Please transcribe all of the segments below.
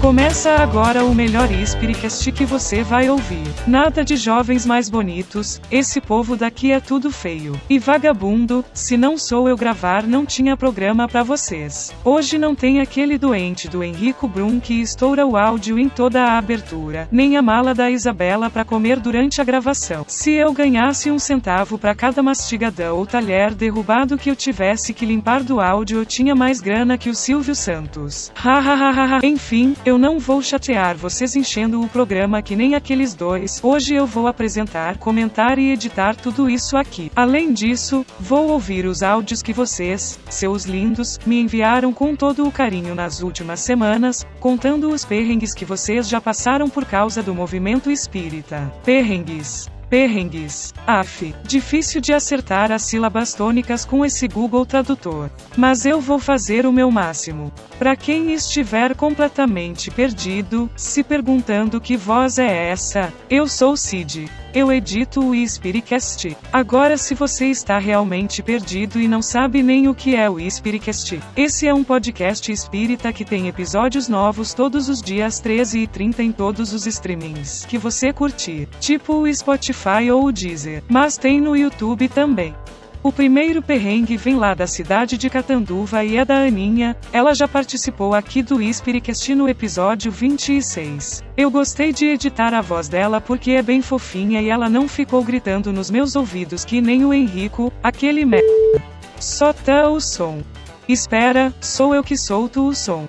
Começa agora o melhor Spiritcast que você vai ouvir. Nada de jovens mais bonitos, esse povo daqui é tudo feio. E vagabundo, se não sou eu gravar não tinha programa para vocês. Hoje não tem aquele doente do Henrico Brum que estoura o áudio em toda a abertura, nem a mala da Isabela para comer durante a gravação. Se eu ganhasse um centavo para cada mastigada ou talher derrubado que eu tivesse que limpar do áudio eu tinha mais grana que o Silvio Santos. Hahaha. Enfim, eu não vou chatear vocês enchendo o programa que nem aqueles dois. Hoje eu vou apresentar, comentar e editar tudo isso aqui. Além disso, vou ouvir os áudios que vocês, seus lindos, me enviaram com todo o carinho nas últimas semanas, contando os perrengues que vocês já passaram por causa do movimento espírita. Perrengues. Perrengues. Af. Difícil de acertar as sílabas tônicas com esse Google Tradutor. Mas eu vou fazer o meu máximo. Para quem estiver completamente perdido, se perguntando que voz é essa, eu sou Cid. Eu edito o Spiritcast. Agora, se você está realmente perdido e não sabe nem o que é o Spiritcast, esse é um podcast espírita que tem episódios novos todos os dias 13 e 30 em todos os streamings que você curtir, tipo o Spotify ou o Deezer, mas tem no YouTube também. O primeiro perrengue vem lá da cidade de Catanduva e é da Aninha, ela já participou aqui do Spiritcast no episódio 26. Eu gostei de editar a voz dela porque é bem fofinha e ela não ficou gritando nos meus ouvidos que nem o Henrico, aquele merda. Só tá o som. Espera, sou eu que solto o som.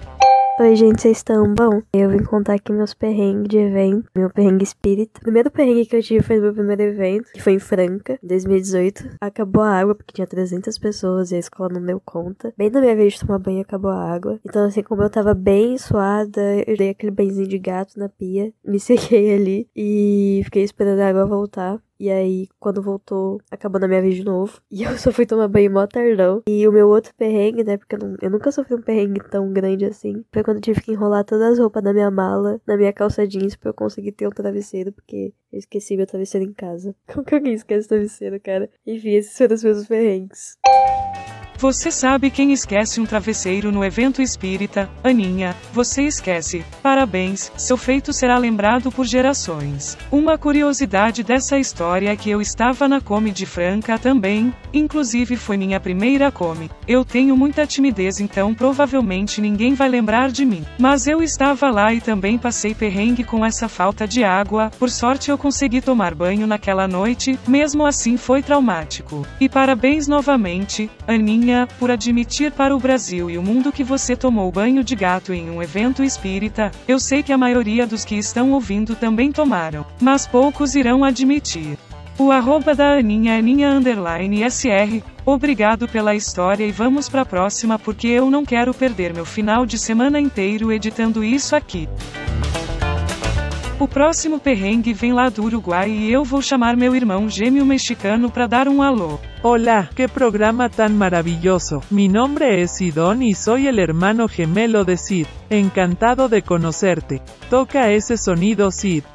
Oi, gente, vocês estão bom? Eu vim contar aqui meus perrengues de evento, meu perrengue espírita. O primeiro perrengue que eu tive foi no meu primeiro evento, que foi em Franca, em 2018. Acabou a água, porque tinha 300 pessoas e a escola não deu conta. Bem na minha vez de tomar banho, acabou a água. Então, assim, como eu tava bem suada, eu dei aquele benzinho de gato na pia, me sequei ali e fiquei esperando a água voltar. E aí, quando voltou, acabou na minha vez de novo. E eu só fui tomar banho mó tardão. E o meu outro perrengue, né? Porque eu, não, eu nunca sofri um perrengue tão grande assim. Foi quando eu tive que enrolar todas as roupas da minha mala, na minha calça jeans, pra eu conseguir ter um travesseiro, porque eu esqueci meu travesseiro em casa. Como que alguém esquece o travesseiro, cara? Enfim, esses foram os meus perrengues. Você sabe quem esquece um travesseiro no evento espírita? Aninha, você esquece. Parabéns, seu feito será lembrado por gerações. Uma curiosidade dessa história é que eu estava na Come de Franca também, inclusive foi minha primeira Come. Eu tenho muita timidez então provavelmente ninguém vai lembrar de mim. Mas eu estava lá e também passei perrengue com essa falta de água, por sorte eu consegui tomar banho naquela noite, mesmo assim foi traumático. E parabéns novamente, Aninha por admitir para o Brasil e o mundo que você tomou banho de gato em um evento espírita. Eu sei que a maioria dos que estão ouvindo também tomaram, mas poucos irão admitir. O arroba da Aninha Aninha Underline SR. Obrigado pela história e vamos pra próxima porque eu não quero perder meu final de semana inteiro editando isso aqui. O próximo perrengue vem lá do Uruguai e eu vou chamar meu irmão gêmeo mexicano para dar um alô. Hola, qué programa tan maravilloso. Mi nombre es Sidón y soy el hermano gemelo de Sid. Encantado de conocerte. Toca ese sonido, Sid.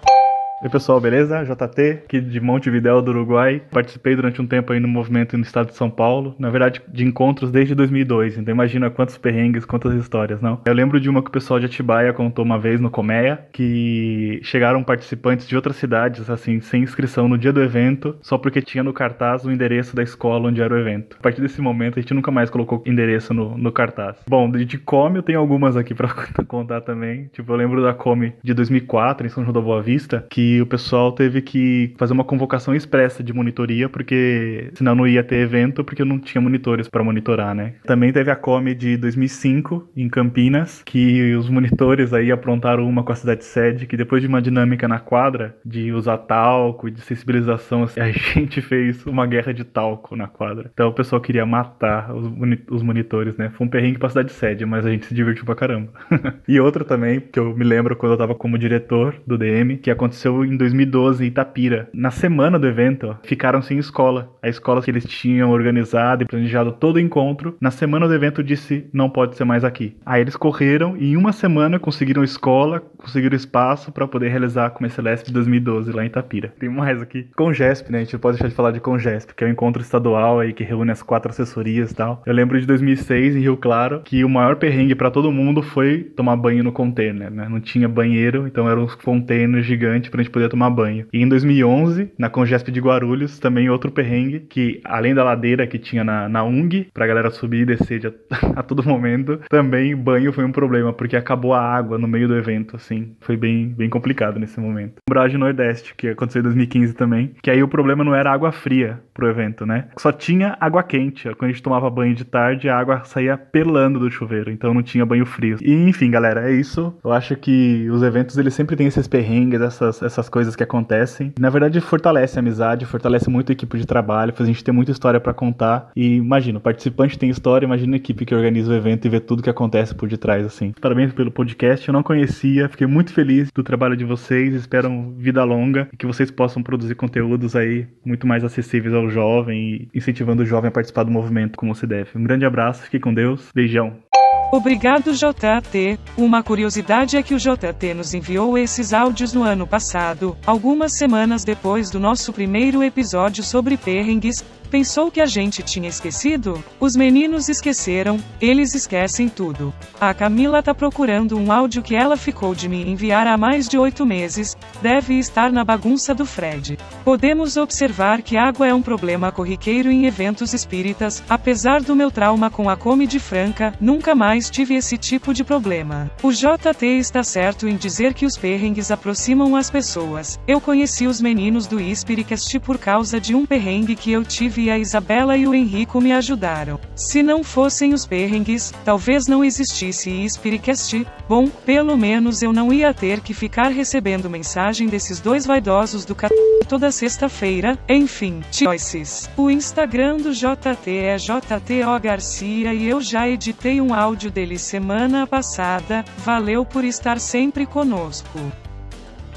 Oi pessoal, beleza? JT, aqui de Montevidéu do Uruguai. Participei durante um tempo aí no movimento no estado de São Paulo, na verdade de encontros desde 2002, então imagina quantos perrengues, quantas histórias, não? Eu lembro de uma que o pessoal de Atibaia contou uma vez no Colmeia, que chegaram participantes de outras cidades, assim, sem inscrição no dia do evento, só porque tinha no cartaz o endereço da escola onde era o evento. A partir desse momento a gente nunca mais colocou endereço no, no cartaz. Bom, de Come eu tenho algumas aqui para contar também, tipo, eu lembro da Come de 2004 em São João da Boa Vista, que o pessoal teve que fazer uma convocação expressa de monitoria, porque senão não ia ter evento, porque não tinha monitores para monitorar, né? Também teve a Come de 2005, em Campinas, que os monitores aí aprontaram uma com a cidade sede, que depois de uma dinâmica na quadra, de usar talco e de sensibilização, assim, a gente fez uma guerra de talco na quadra. Então o pessoal queria matar os, os monitores, né? Foi um perrengue pra cidade sede, mas a gente se divertiu pra caramba. e outra também, que eu me lembro quando eu tava como diretor do DM, que aconteceu em 2012 em Itapira. Na semana do evento, ficaram sem escola. A escola que eles tinham organizado e planejado todo o encontro, na semana do evento disse não pode ser mais aqui. Aí eles correram e em uma semana conseguiram escola, conseguiram espaço para poder realizar a de 2012 lá em Itapira. Tem mais aqui. Congesp, né? A gente pode deixar de falar de Congesp, que é o um encontro estadual aí que reúne as quatro assessorias e tal. Eu lembro de 2006 em Rio Claro que o maior perrengue para todo mundo foi tomar banho no container, né? Não tinha banheiro, então eram uns containers gigantes pra poder tomar banho. E em 2011, na Congesp de Guarulhos, também outro perrengue, que além da ladeira que tinha na, na UNG, pra galera subir e descer de, a, a, todo momento, também banho foi um problema, porque acabou a água no meio do evento, assim. Foi bem, bem complicado nesse momento. Umbragem Nordeste, que aconteceu em 2015 também, que aí o problema não era água fria pro evento, né? Só tinha água quente. Quando a gente tomava banho de tarde, a água saía pelando do chuveiro, então não tinha banho frio. E enfim, galera, é isso. Eu acho que os eventos eles sempre têm esses perrengues, essas, essas coisas que acontecem. Na verdade, fortalece a amizade, fortalece muito a equipe de trabalho, faz a gente ter muita história para contar. E imagina, o participante tem história, imagina a equipe que organiza o evento e vê tudo que acontece por detrás, assim. Parabéns pelo podcast, eu não conhecia, fiquei muito feliz do trabalho de vocês, espero vida longa e que vocês possam produzir conteúdos aí muito mais acessíveis ao jovem e incentivando o jovem a participar do movimento como se deve. Um grande abraço, fique com Deus, beijão. Obrigado JT. Uma curiosidade é que o JT nos enviou esses áudios no ano passado, algumas semanas depois do nosso primeiro episódio sobre perrengues, Pensou que a gente tinha esquecido? Os meninos esqueceram, eles esquecem tudo. A Camila tá procurando um áudio que ela ficou de me enviar há mais de oito meses, deve estar na bagunça do Fred. Podemos observar que água é um problema corriqueiro em eventos espíritas, apesar do meu trauma com a Comedy Franca, nunca mais tive esse tipo de problema. O JT está certo em dizer que os perrengues aproximam as pessoas. Eu conheci os meninos do Espiricast por causa de um perrengue que eu tive e a Isabela e o Henrico me ajudaram. Se não fossem os perrengues, talvez não existisse Spiricast. Bom, pelo menos eu não ia ter que ficar recebendo mensagem desses dois vaidosos do c... toda sexta-feira. Enfim, choices. O Instagram do JT é JTO Garcia e eu já editei um áudio dele semana passada. Valeu por estar sempre conosco.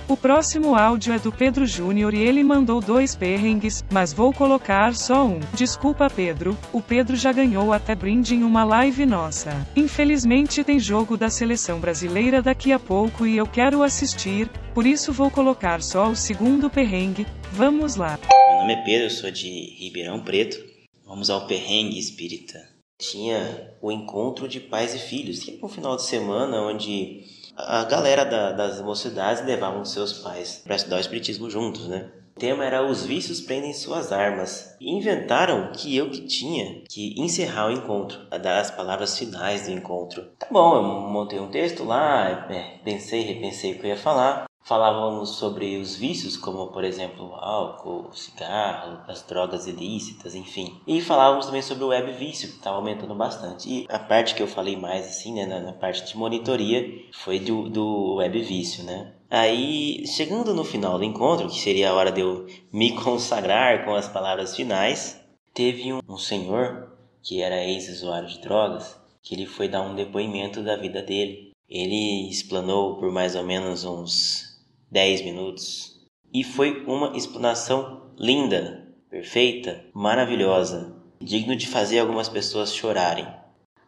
O próximo áudio é do Pedro Júnior e ele mandou dois perrengues, mas vou colocar só um. Desculpa Pedro, o Pedro já ganhou até brinde em uma live nossa. Infelizmente tem jogo da seleção brasileira daqui a pouco e eu quero assistir, por isso vou colocar só o segundo perrengue. Vamos lá. Meu nome é Pedro, sou de Ribeirão Preto. Vamos ao perrengue espírita. Tinha o encontro de pais e filhos, que é um final de semana onde a galera da, das mocidades levavam seus pais para estudar o espiritismo juntos, né? O tema era Os vícios prendem suas armas. E inventaram que eu que tinha que encerrar o encontro, dar as palavras finais do encontro. Tá bom, eu montei um texto lá, é, pensei, repensei o que eu ia falar. Falávamos sobre os vícios, como por exemplo álcool, cigarro, as drogas ilícitas, enfim. E falávamos também sobre o web vício, que estava aumentando bastante. E a parte que eu falei mais, assim, né, na, na parte de monitoria, foi do, do web vício, né? Aí, chegando no final do encontro, que seria a hora de eu me consagrar com as palavras finais, teve um, um senhor que era ex-usuário de drogas, que ele foi dar um depoimento da vida dele. Ele explanou por mais ou menos uns 10 minutos. E foi uma explanação linda, perfeita, maravilhosa, digno de fazer algumas pessoas chorarem.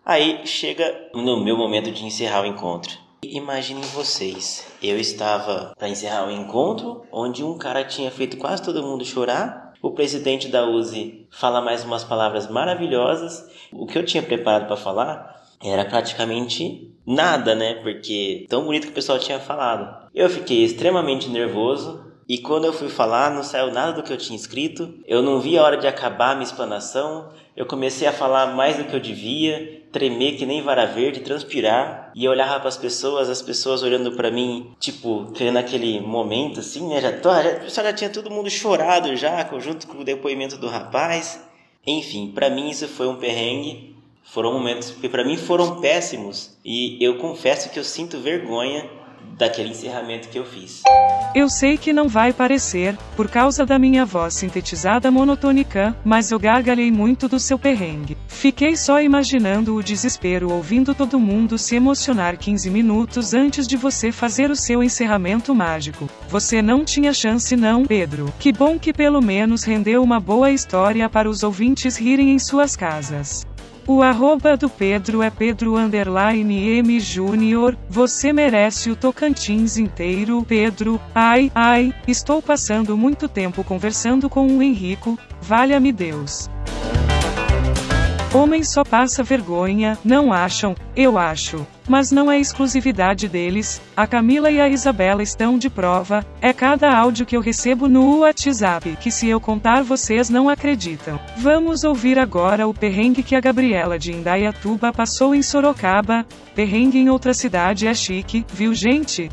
Aí chega no meu momento de encerrar o encontro. Imaginem vocês, eu estava para encerrar o encontro, onde um cara tinha feito quase todo mundo chorar. O presidente da UZI fala mais umas palavras maravilhosas. O que eu tinha preparado para falar era praticamente nada, né? Porque tão bonito que o pessoal tinha falado. Eu fiquei extremamente nervoso e quando eu fui falar, não saiu nada do que eu tinha escrito. Eu não vi a hora de acabar a minha explanação. Eu comecei a falar mais do que eu devia, tremer que nem vara verde, transpirar. E eu olhava para as pessoas, as pessoas olhando para mim, tipo, querendo aquele momento assim, né? Já, já, já tinha todo mundo chorado já, junto com o depoimento do rapaz. Enfim, para mim isso foi um perrengue foram momentos que para mim foram péssimos e eu confesso que eu sinto vergonha daquele encerramento que eu fiz. Eu sei que não vai parecer, por causa da minha voz sintetizada monotônica, mas eu gargalhei muito do seu perrengue. Fiquei só imaginando o desespero ouvindo todo mundo se emocionar 15 minutos antes de você fazer o seu encerramento mágico. Você não tinha chance não, Pedro. Que bom que pelo menos rendeu uma boa história para os ouvintes rirem em suas casas. O arroba do Pedro é Pedro underline M Júnior. Você merece o Tocantins inteiro, Pedro. Ai, ai, estou passando muito tempo conversando com o Henrico. Valha-me Deus. Homem só passa vergonha, não acham? Eu acho. Mas não é exclusividade deles, a Camila e a Isabela estão de prova, é cada áudio que eu recebo no WhatsApp que se eu contar vocês não acreditam. Vamos ouvir agora o perrengue que a Gabriela de Indaiatuba passou em Sorocaba, perrengue em outra cidade é chique, viu gente?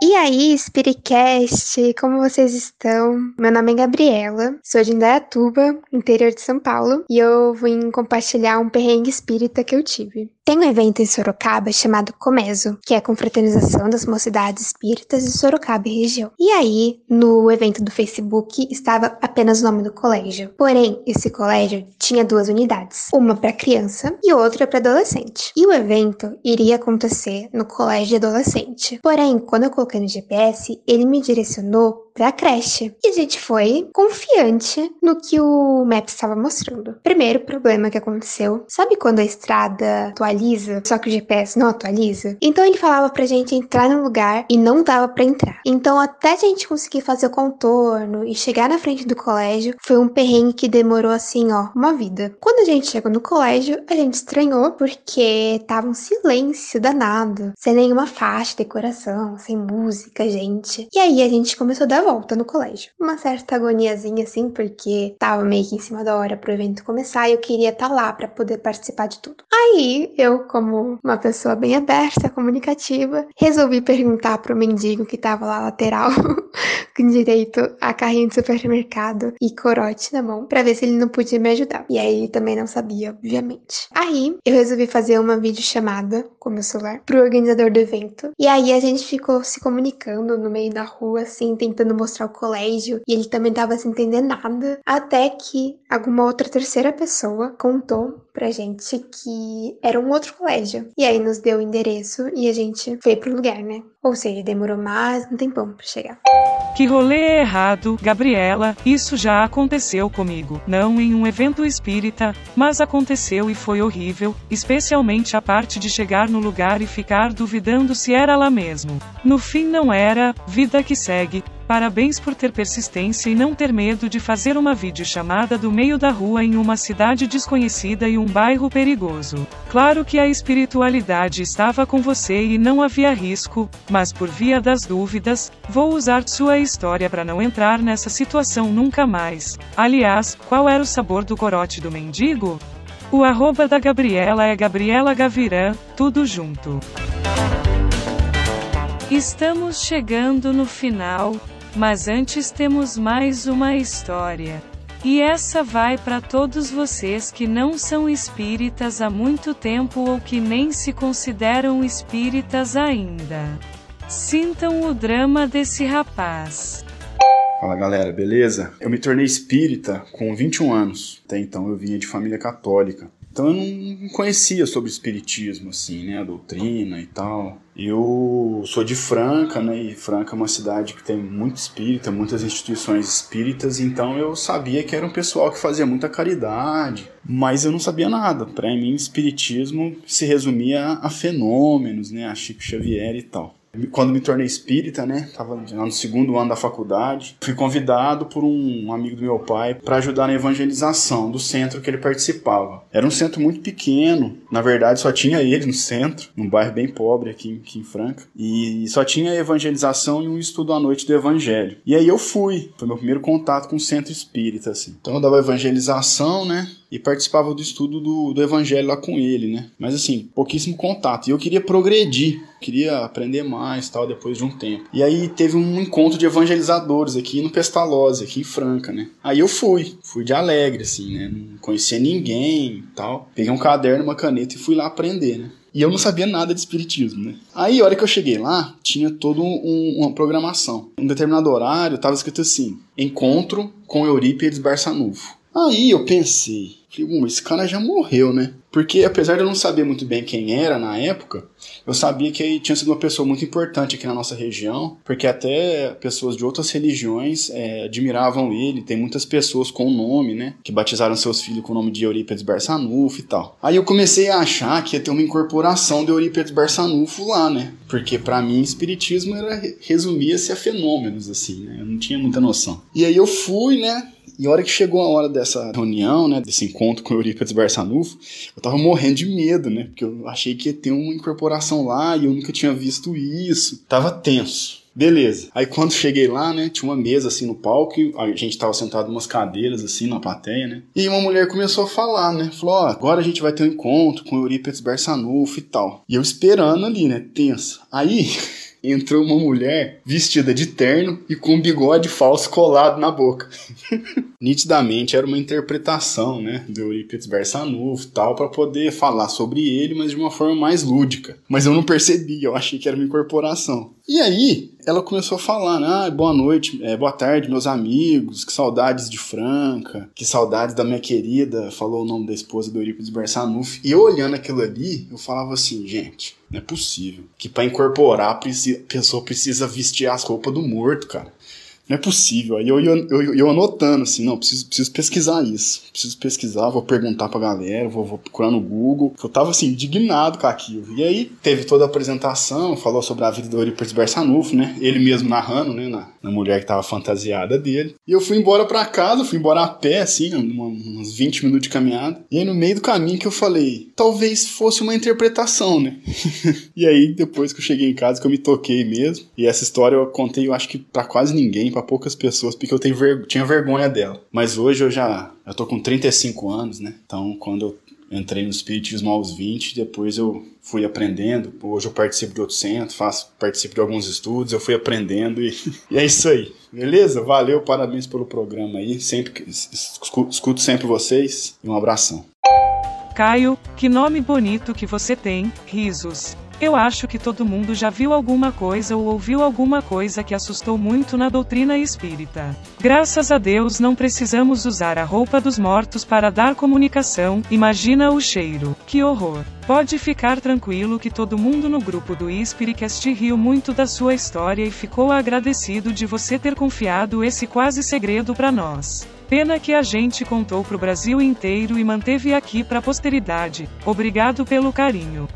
E aí, Spiritcast, como vocês estão? Meu nome é Gabriela, sou de Indaiatuba, interior de São Paulo, e eu vim compartilhar um perrengue espírita que eu tive. Tem um evento em Sorocaba chamado Comeso, que é a confraternização das mocidades espíritas de Sorocaba e região. E aí, no evento do Facebook, estava apenas o nome do colégio. Porém, esse colégio tinha duas unidades, uma para criança e outra para adolescente. E o evento iria acontecer no colégio de adolescente. Porém, quando eu coloquei no GPS, ele me direcionou para a creche. E a gente foi confiante no que o Maps estava mostrando. Primeiro problema que aconteceu, sabe quando a estrada atualiza, só que o GPS não atualiza? Então ele falava pra gente entrar no lugar e não dava para entrar. Então até a gente conseguir fazer o contorno e chegar na frente do colégio, foi um perrengue que demorou assim, ó, uma vida. Quando a gente chegou no colégio, a gente estranhou porque tava um silêncio danado, sem nenhuma faixa, decoração, sem música, gente. E aí a gente começou a dar volta no colégio. Uma certa agoniazinha assim, porque tava meio que em cima da hora pro evento começar e eu queria estar tá lá para poder participar de tudo. Aí, eu, como uma pessoa bem aberta, comunicativa, resolvi perguntar pro mendigo que tava lá lateral, com direito a carrinho de supermercado e corote na mão, para ver se ele não podia me ajudar. E aí ele também não sabia, obviamente. Aí, eu resolvi fazer uma videochamada meu celular pro organizador do evento. E aí a gente ficou se comunicando no meio da rua, assim, tentando mostrar o colégio e ele também tava sem entender nada, até que alguma outra terceira pessoa contou pra gente que era um outro colégio. E aí nos deu o endereço e a gente foi pro lugar, né? Ou seja, demorou mais um tempão pra chegar. Que rolê errado, Gabriela, isso já aconteceu comigo. Não em um evento espírita, mas aconteceu e foi horrível, especialmente a parte de chegar no lugar e ficar duvidando se era lá mesmo. No fim não era, vida que segue, Parabéns por ter persistência e não ter medo de fazer uma videochamada do meio da rua em uma cidade desconhecida e um bairro perigoso. Claro que a espiritualidade estava com você e não havia risco, mas por via das dúvidas, vou usar sua história para não entrar nessa situação nunca mais. Aliás, qual era o sabor do corote do mendigo? O arroba da Gabriela é Gabriela Gavirã, tudo junto. Estamos chegando no final, mas antes temos mais uma história. E essa vai para todos vocês que não são espíritas há muito tempo ou que nem se consideram espíritas ainda. Sintam o drama desse rapaz. Fala galera, beleza? Eu me tornei espírita com 21 anos. Até então eu vinha de família católica. Então eu não conhecia sobre espiritismo, assim, né? A doutrina e tal. Eu sou de Franca, né? E Franca é uma cidade que tem muito espírita, muitas instituições espíritas, então eu sabia que era um pessoal que fazia muita caridade, mas eu não sabia nada. Para mim, espiritismo se resumia a fenômenos, né? A Chico Xavier e tal quando me tornei espírita, né? Tava no segundo ano da faculdade. Fui convidado por um amigo do meu pai para ajudar na evangelização do centro que ele participava. Era um centro muito pequeno, na verdade só tinha ele no centro, num bairro bem pobre aqui, aqui em Franca. E só tinha evangelização e um estudo à noite do evangelho. E aí eu fui, foi meu primeiro contato com o centro espírita, assim. Então eu dava evangelização, né? E participava do estudo do, do evangelho lá com ele, né? Mas assim, pouquíssimo contato. E eu queria progredir, queria aprender mais tal, depois de um tempo. E aí teve um encontro de evangelizadores aqui no Pestalozzi, aqui em Franca, né? Aí eu fui, fui de alegre, assim, né? Não conhecia ninguém tal. Peguei um caderno, uma caneta e fui lá aprender, né? E eu não sabia nada de espiritismo, né? Aí, a hora que eu cheguei lá, tinha toda um, uma programação. Um determinado horário, estava escrito assim: Encontro com Eurípides Barçanufo. Aí eu pensei, falei, esse cara já morreu, né? Porque apesar de eu não saber muito bem quem era na época, eu sabia que ele tinha sido uma pessoa muito importante aqui na nossa região, porque até pessoas de outras religiões é, admiravam ele. Tem muitas pessoas com o nome, né? Que batizaram seus filhos com o nome de Eurípides Barçanufo e tal. Aí eu comecei a achar que ia ter uma incorporação de Eurípides Barçanufo lá, né? Porque para mim, espiritismo era resumia-se a fenômenos, assim, né? Eu não tinha muita noção. E aí eu fui, né? E a hora que chegou a hora dessa reunião, né, desse encontro com Eurípides Barçanufo, eu tava morrendo de medo, né, porque eu achei que ia ter uma incorporação lá e eu nunca tinha visto isso. Tava tenso. Beleza. Aí quando cheguei lá, né, tinha uma mesa assim no palco, a gente tava sentado umas cadeiras assim na plateia, né? E uma mulher começou a falar, né? Falou: "Ó, agora a gente vai ter um encontro com o Eurípides Barçanufo e tal". E eu esperando ali, né, tenso. Aí entrou uma mulher vestida de terno e com um bigode falso colado na boca. Nitidamente era uma interpretação, né, do Eurípides Barçanufo tal, para poder falar sobre ele, mas de uma forma mais lúdica. Mas eu não percebi, eu achei que era uma incorporação. E aí, ela começou a falar, né? Ah, boa noite, é, boa tarde, meus amigos, que saudades de Franca, que saudades da minha querida, falou o nome da esposa do Eurípides Barçanufo. E eu olhando aquilo ali, eu falava assim, gente, não é possível que para incorporar a pessoa precisa vestir as roupas do morto, cara. Não é possível. Aí eu, eu, eu, eu, anotando assim, não, preciso, preciso pesquisar isso. Preciso pesquisar, vou perguntar pra galera, vou, vou procurar no Google. Eu tava assim, indignado com aquilo. E aí teve toda a apresentação, falou sobre a vida do Eurípides Barçanufo, né? Ele mesmo narrando, né? Na, na mulher que tava fantasiada dele. E eu fui embora pra casa, fui embora a pé, assim, uma, uns 20 minutos de caminhada. E aí no meio do caminho que eu falei, talvez fosse uma interpretação, né? e aí depois que eu cheguei em casa que eu me toquei mesmo. E essa história eu contei, eu acho que pra quase ninguém, para poucas pessoas, porque eu ver... tinha vergonha dela. Mas hoje eu já eu tô com 35 anos, né? Então, quando eu entrei no Espiritismo aos 20, depois eu fui aprendendo. Hoje eu participo de outro centro, faço, participo de alguns estudos, eu fui aprendendo e, e é isso aí. Beleza? Valeu, parabéns pelo programa aí. Sempre escuto, sempre vocês e um abração. Caio, que nome bonito que você tem, risos. Eu acho que todo mundo já viu alguma coisa ou ouviu alguma coisa que assustou muito na doutrina espírita. Graças a Deus não precisamos usar a roupa dos mortos para dar comunicação, imagina o cheiro. Que horror. Pode ficar tranquilo que todo mundo no grupo do Spiritcast riu muito da sua história e ficou agradecido de você ter confiado esse quase segredo para nós. Pena que a gente contou pro Brasil inteiro e manteve aqui pra posteridade. Obrigado pelo carinho.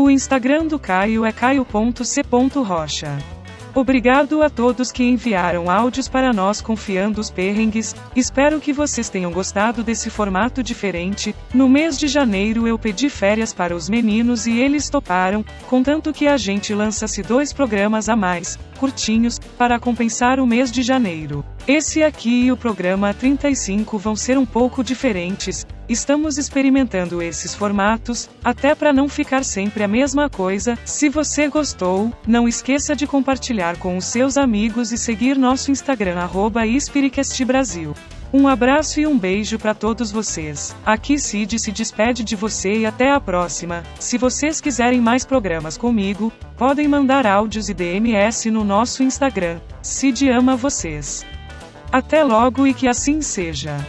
O Instagram do Caio é caio.c.rocha. Obrigado a todos que enviaram áudios para nós confiando os perrengues. Espero que vocês tenham gostado desse formato diferente. No mês de janeiro eu pedi férias para os meninos e eles toparam, contanto que a gente lança-se dois programas a mais, curtinhos, para compensar o mês de janeiro. Esse aqui e o programa 35 vão ser um pouco diferentes. Estamos experimentando esses formatos, até para não ficar sempre a mesma coisa. Se você gostou, não esqueça de compartilhar com os seus amigos e seguir nosso Instagram @espiricastbrasil. Um abraço e um beijo para todos vocês. Aqui Cid se despede de você e até a próxima. Se vocês quiserem mais programas comigo, podem mandar áudios e DMS no nosso Instagram. Cid ama vocês. Até logo e que assim seja.